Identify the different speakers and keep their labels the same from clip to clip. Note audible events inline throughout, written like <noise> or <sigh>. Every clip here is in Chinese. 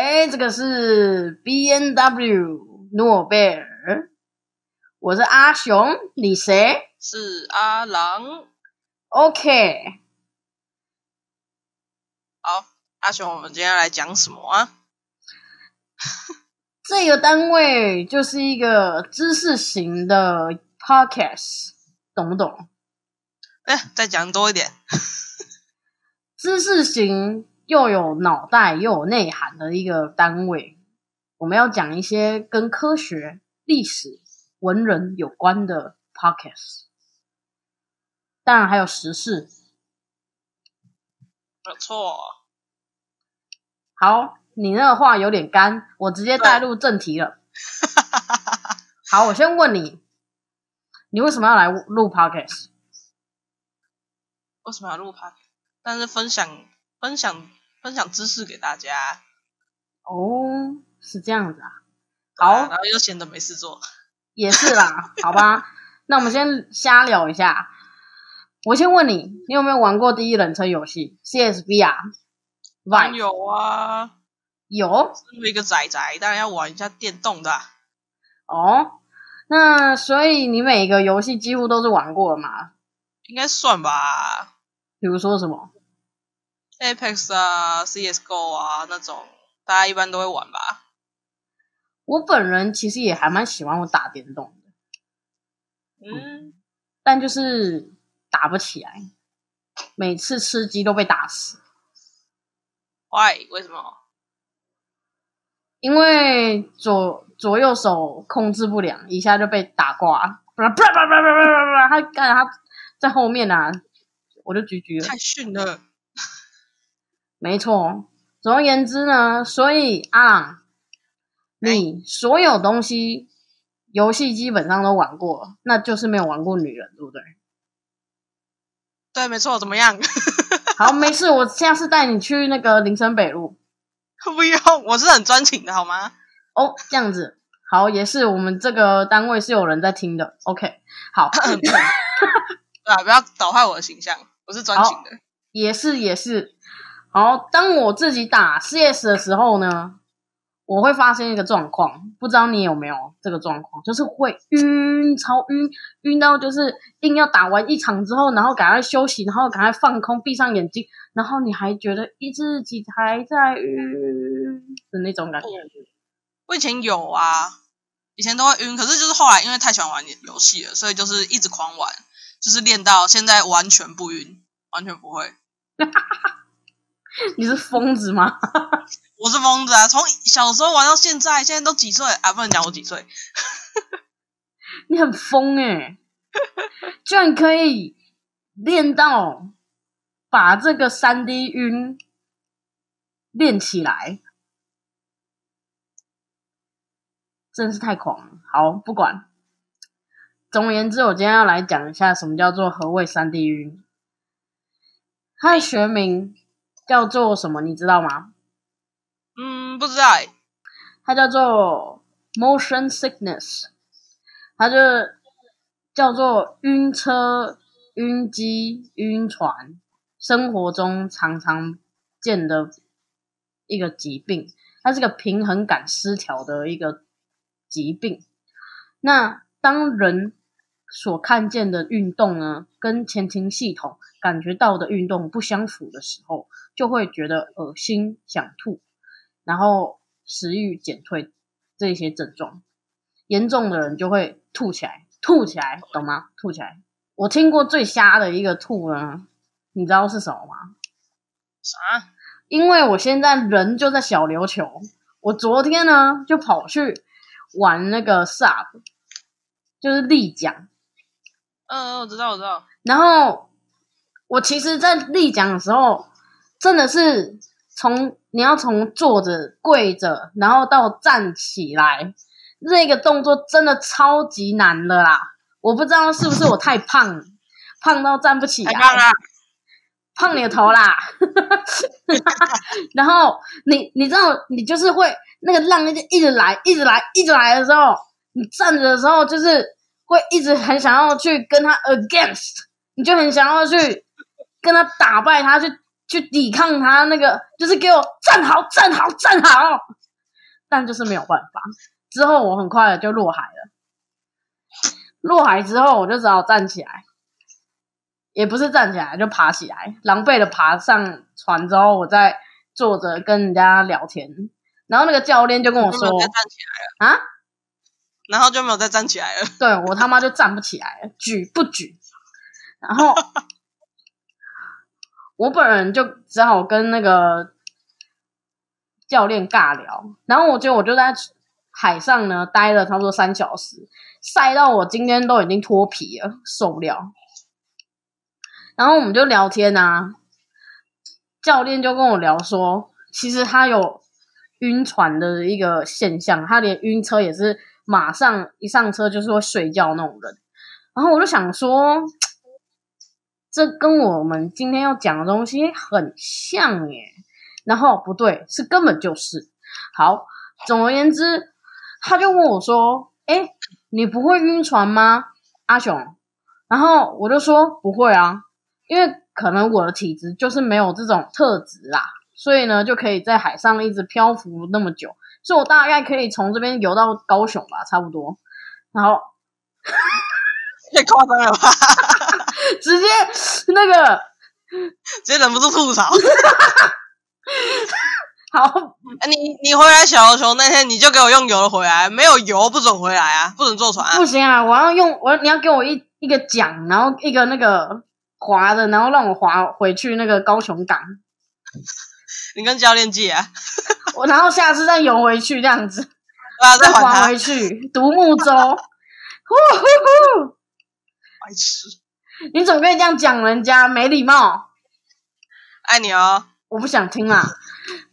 Speaker 1: 哎，这个是 B N W 诺贝尔，我是阿雄，你谁？
Speaker 2: 是阿郎。
Speaker 1: OK，
Speaker 2: 好，阿雄，我们今天来讲什么啊？<laughs>
Speaker 1: 这个单位就是一个知识型的 podcast，懂不懂？
Speaker 2: 哎，再讲多一点。<laughs>
Speaker 1: 知识型又有脑袋又有内涵的一个单位，我们要讲一些跟科学、历史、文人有关的 podcast，当然还有时事。
Speaker 2: 没有错。
Speaker 1: 好，你那个话有点干，我直接带入正题了。好，我先问你，你为什么要来录 podcast？
Speaker 2: 为什么要录 p o d 但是分享分享分享知识给大家。
Speaker 1: 哦，是这样子啊。好
Speaker 2: 然后又闲得没事做。
Speaker 1: 也是啦，好吧。那我们先瞎聊一下。我先问你，你有没有玩过第一人称游戏 CSV
Speaker 2: 啊
Speaker 1: 玩
Speaker 2: 有啊，
Speaker 1: 有
Speaker 2: 身为一个仔仔，当然要玩一下电动的啊。
Speaker 1: 哦。那所以你每个游戏几乎都是玩过的嘛？
Speaker 2: 应该算吧
Speaker 1: 比如说什么？
Speaker 2: Apex 啊、CSGO 啊那种，大家一般都会玩吧。
Speaker 1: 我本人其实也还蛮喜欢我打电动的，
Speaker 2: 嗯，
Speaker 1: 但就是打不起来，每次吃鸡都被打死。
Speaker 2: Why？为什么？
Speaker 1: 因为左左右手控制不良，一下就被打挂，不不不不不不不，他干他在后面啊，我就狙狙了，
Speaker 2: 太逊了。
Speaker 1: 没错，总而言之呢，所以阿朗，你所有东西游戏基本上都玩过了，那就是没有玩过女人，对不对？
Speaker 2: 对，没错，怎么样？<laughs>
Speaker 1: 好，没事，我下次带你去那个林森北路。<laughs>
Speaker 2: 不用，我是很专情的好吗？
Speaker 1: 哦，这样子，好，也是我们这个单位是有人在听的。OK，好，
Speaker 2: 对啊，不要搞坏我的形象，我是专情的。
Speaker 1: 也是也是。好，当我自己打 CS 的时候呢，我会发现一个状况，不知道你有没有这个状况，就是会晕，超晕，晕到就是硬要打完一场之后，然后赶快休息，然后赶快放空，闭上眼睛，然后你还觉得自己还在晕的那种感觉。
Speaker 2: 我以前有啊，以前都会晕，可是就是后来因为太喜欢玩游戏了，所以就是一直狂玩，就是练到现在完全不晕，完全不会。<laughs>
Speaker 1: 你是疯子吗？
Speaker 2: 我是疯子啊，从小时候玩到现在，现在都几岁啊？不能讲我几岁，<laughs>
Speaker 1: 你很疯诶、居然可以练到把这个三 D 晕练起来，真是太狂了。好，不管。总而言之，我今天要来讲一下什么叫做何谓三 D 晕。它的学名叫做什么？你知道吗？
Speaker 2: 嗯，不知道哎、
Speaker 1: 它叫做 motion sickness，它就叫做晕车、晕机、晕船，生活中常常见的一个疾病。它是个平衡感失调的一个疾病。那当人所看见的运动呢，跟前庭系统感觉到的运动不相符的时候，就会觉得恶心、想吐，然后食欲减退这些症状。严重的人就会吐起来，吐起来，懂吗？吐起来。我听过最瞎的一个吐呢，你知道是什么吗？
Speaker 2: 啥？
Speaker 1: 因为我现在人就在小琉球，我昨天呢就跑去玩那个 Sub，就是立桨，
Speaker 2: 嗯、我知道，我知道。
Speaker 1: 然后我其实，在立桨的时候，真的是从你要从坐着、跪着，然后到站起来，那个动作真的超级难的啦！我不知道是不是我太胖，胖到站不起来，
Speaker 2: 了！<laughs>
Speaker 1: 胖你的头啦！<laughs> 然后你你知道，你就是会那个浪一直一直来，一直来，一直来的时候，你站着的时候，就是会一直很想要去跟他 against，你就很想要去跟他打败他，去去抵抗他那个，就是给我站好站好站好，但就是没有办法。之后我很快的就落海了，落海之后我就只好站起来，也不是站起来就爬起来，狼狈的爬上船之后，我再坐着跟人家聊天，然后那个教练就跟我说
Speaker 2: 站起来了，
Speaker 1: 啊，
Speaker 2: 然后就没有再站起来了。
Speaker 1: 对我他妈就站不起来了，举不举？然后 <laughs> 我本人就只好跟那个教练尬聊，然后我觉得我就在海上呢待了差不多三小时，晒到我今天都已经脱皮了，受不了。然后我们就聊天啊，教练就跟我聊说，其实他有晕船的一个现象，他连晕车也是马上一上车就是会睡觉那种人。然后我就想说，<tsk> 这跟我们今天要讲的东西很像耶。然后不对，是根本就是。好，总而言之，他就问我说：“哎，你不会晕船吗，阿雄？”然后我就说：“不会啊，因为可能我的体质就是没有这种特质啦，所以呢，就可以在海上一直漂浮那么久，所以我大概可以从这边游到高雄吧，差不多。然后 <laughs>
Speaker 2: 太夸张了吧！<laughs>
Speaker 1: 直接那个
Speaker 2: 直接忍不住吐槽。<laughs>
Speaker 1: 好，
Speaker 2: 哎你你回来小琉球那天，你就给我用油的回来，没有油不准回来啊，不准坐船、啊
Speaker 1: 不。行啊！我要用我，你要给我一一个桨，然后一个那个划的，然后让我划回去那个高雄港，
Speaker 2: 你跟教练借啊，
Speaker 1: 我然后下次再游回去这样子，
Speaker 2: 啊，<laughs> 再还
Speaker 1: 回。去独木舟。呼呼呼！
Speaker 2: 白痴，
Speaker 1: 你怎么可以这样讲人家？没礼貌！
Speaker 2: 爱你哦。
Speaker 1: 我不想听啦。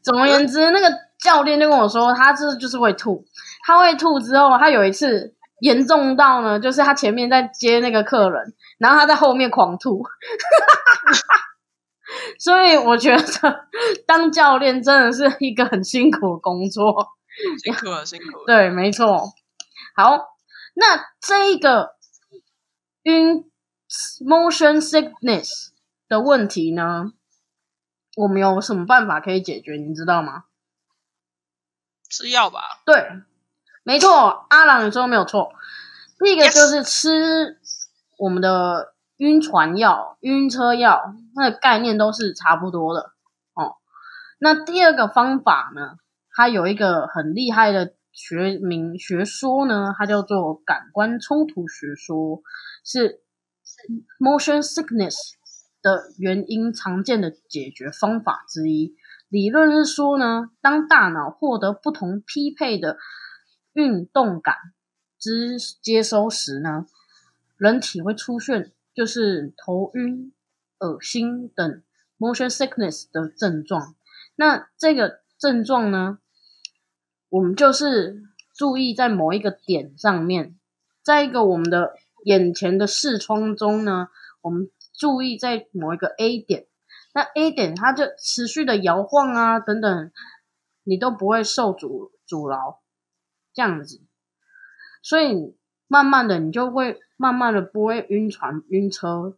Speaker 1: 总而言之，那个教练就跟我说，他这就是会吐。他会吐之后，他有一次严重到呢，就是他前面在接那个客人，然后他在后面狂吐。<laughs> <laughs> 所以我觉得当教练真的是一个很辛苦的工作。
Speaker 2: 辛苦了，辛苦了。
Speaker 1: 对，没错。好，那这一个晕 motion sickness 的问题呢，我们有什么办法可以解决？你知道吗？
Speaker 2: 吃药吧，
Speaker 1: 对，没错，阿朗你说的没有错。第一个就是吃我们的晕船药、晕车药，那个概念都是差不多的哦。那第二个方法呢，它有一个很厉害的学名学说呢，它叫做感官冲突学说，是 motion sickness 的原因常见的解决方法之一。理论是说呢，当大脑获得不同匹配的运动感之接收时呢，人体会出现就是头晕、恶心等 motion sickness 的症状。那这个症状呢，我们就是注意在某一个点上面，在一个我们的眼前的视窗中呢，我们注意在某一个 A 点。那 A 点它就持续的摇晃啊，等等，你都不会受阻阻挠，这样子，所以慢慢的你就会慢慢的不会晕船晕车，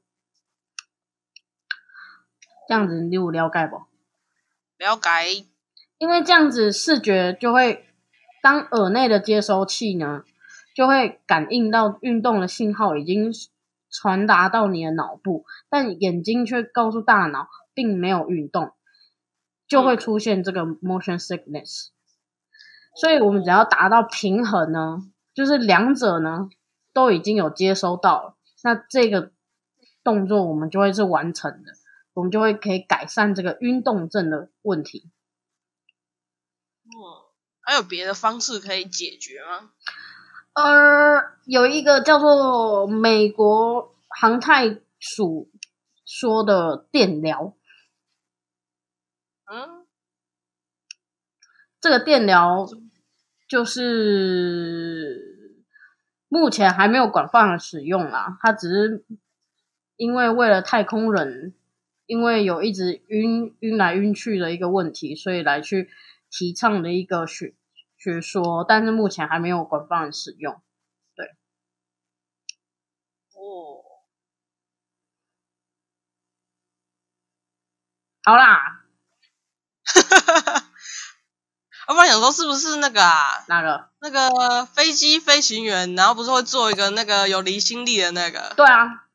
Speaker 1: 这样子你有了解不？
Speaker 2: 了解。
Speaker 1: 因为这样子视觉就会，当耳内的接收器呢，就会感应到运动的信号已经传达到你的脑部，但眼睛却告诉大脑并没有运动，就会出现这个 motion sickness。所以我们只要达到平衡呢，就是两者呢都已经有接收到了，那这个动作我们就会是完成的，我们就会可以改善这个晕动症的问题。
Speaker 2: 嗯，还有别的方式可以解决吗？
Speaker 1: 呃，有一个叫做美国航太署说的电疗，
Speaker 2: 嗯，
Speaker 1: 这个电疗就是目前还没有广泛的使用啦，它只是因为为了太空人，因为有一直晕晕来晕去的一个问题，所以来去提倡的一个学学说，但是目前还没有广泛的使用。对。
Speaker 2: 哦，
Speaker 1: 好啦，<laughs>
Speaker 2: 要不然想说是不是那个啊？
Speaker 1: 哪个？
Speaker 2: 那个飞机飞行员，然后不是会做一个那个有离心力的那个？
Speaker 1: 对啊，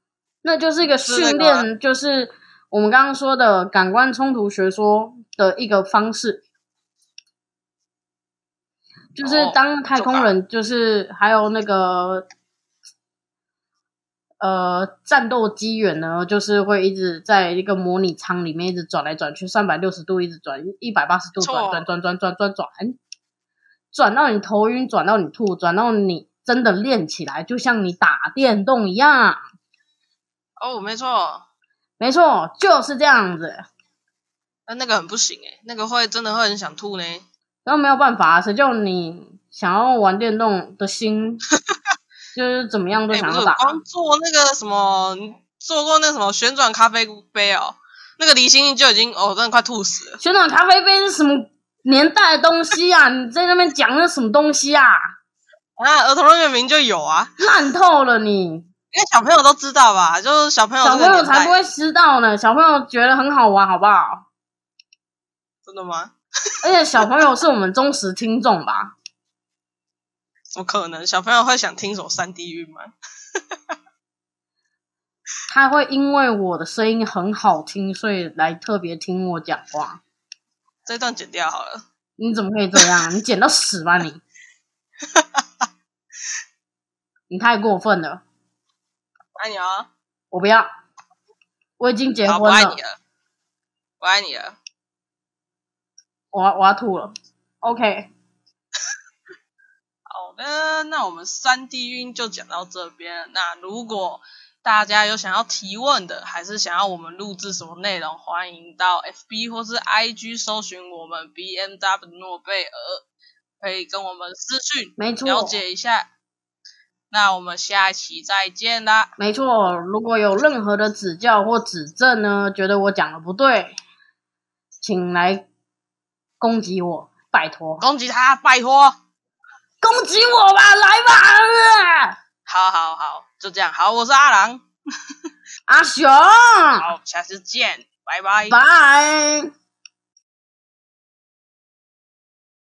Speaker 1: 那就是一个训练，就是我们刚刚说的感官冲突学说的一个方式。就是
Speaker 2: 哦
Speaker 1: 当太空人，就是还有那个呃战斗机员呢，就是会一直在一个模拟舱里面一直转来转去，三百六十度一直转，一百八十度转
Speaker 2: 错
Speaker 1: 转转转转转转，转到你头晕，转到你吐，转到你真的练起来，就像你打电动一样。
Speaker 2: 哦，没错，
Speaker 1: 没错，就是这样子。
Speaker 2: 但那个很不行诶，那个会真的会很想吐呢。
Speaker 1: 然后没有办法，谁叫你想要玩电动的心，就是怎么样都想要打。
Speaker 2: 我光做那个什么，你做过那个什么旋转咖啡杯哦，那个离心力就已经哦，真的快吐死了。
Speaker 1: 旋转咖啡杯是什么年代的东西啊？你在那边讲那什么东西啊？
Speaker 2: 啊，儿童乐园明明就有啊，
Speaker 1: 烂透了你！
Speaker 2: 因为小朋友都知道吧，就是小朋友
Speaker 1: 小朋友才不会知道呢，小朋友觉得很好玩，好不好？
Speaker 2: 真的吗？<laughs>
Speaker 1: 而且小朋友是我们忠实听众吧？
Speaker 2: 怎么可能？小朋友会想听首三 D 韵吗？<laughs>
Speaker 1: 他会因为我的声音很好听，所以来特别听我讲话。
Speaker 2: 这段剪掉好了。
Speaker 1: 你怎么可以这样？你剪到死吧你！<laughs> 你太过分了，
Speaker 2: 爱你哦，
Speaker 1: 我不要，我已经结婚了我
Speaker 2: 爱你，了，我爱你了。
Speaker 1: 我要我要吐了。OK，
Speaker 2: 好的，那我们三 D 晕就讲到这边。那如果大家有想要提问的，还是想要我们录制什么内容，欢迎到 FB 或是 IG 搜寻我们 BMW 诺贝尔，可以跟我们私讯
Speaker 1: 没错，
Speaker 2: 了解一下。那我们下一期再见啦！
Speaker 1: 没错。如果有任何的指教或指正呢，觉得我讲的不对，请来攻击我，拜托，
Speaker 2: 攻击他，拜托！
Speaker 1: 攻击我吧，来吧，
Speaker 2: 好好好，就这样。好，我是阿郎，
Speaker 1: 阿雄，
Speaker 2: 好，下次见，拜拜。
Speaker 1: 拜。